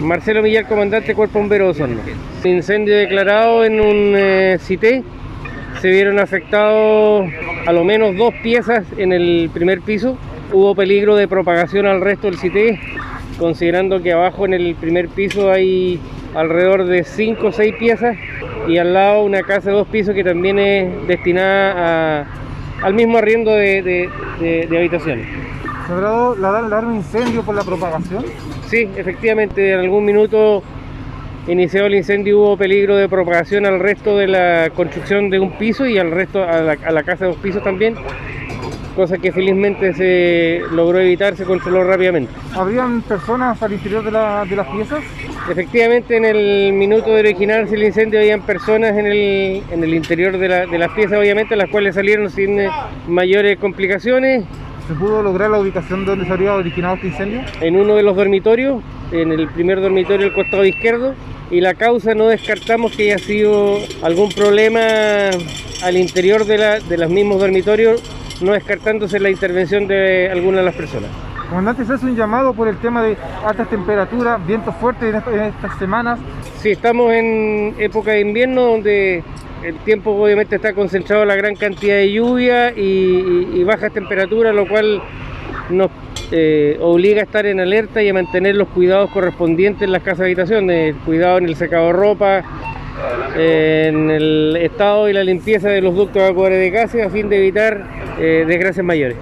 Marcelo Millar, comandante Cuerpo Bombero Osorno. Incendio declarado en un eh, CITE. Se vieron afectados a lo menos dos piezas en el primer piso. Hubo peligro de propagación al resto del CITE, considerando que abajo en el primer piso hay alrededor de 5 o 6 piezas y al lado una casa de dos pisos que también es destinada al mismo arriendo de, de habitaciones. ¿Se habrá dado la alarma incendio por la propagación? Sí, efectivamente, en algún minuto iniciado el incendio hubo peligro de propagación al resto de la construcción de un piso y al resto a la, a la casa de dos pisos también, cosa que felizmente se logró evitar, se controló rápidamente. ¿Habrían personas al interior de, la, de las piezas? Efectivamente, en el minuto de originarse el incendio habían personas en el, en el interior de, la, de las piezas, obviamente, las cuales salieron sin mayores complicaciones. ¿Se pudo lograr la ubicación de donde se habría originado este incendio? En uno de los dormitorios, en el primer dormitorio del costado izquierdo, y la causa no descartamos que haya sido algún problema al interior de, la, de los mismos dormitorios, no descartándose la intervención de alguna de las personas. Comandante, se hace un llamado por el tema de altas temperaturas, vientos fuertes en estas semanas. Sí, estamos en época de invierno donde el tiempo obviamente está concentrado la gran cantidad de lluvia y, bajas temperaturas, lo cual nos eh, obliga a estar en alerta y a mantener los cuidados correspondientes en las casas de habitación, el cuidado en el secado de ropa, en el estado y la limpieza de los ductos evacuadores de gases a fin de evitar eh, desgracias mayores.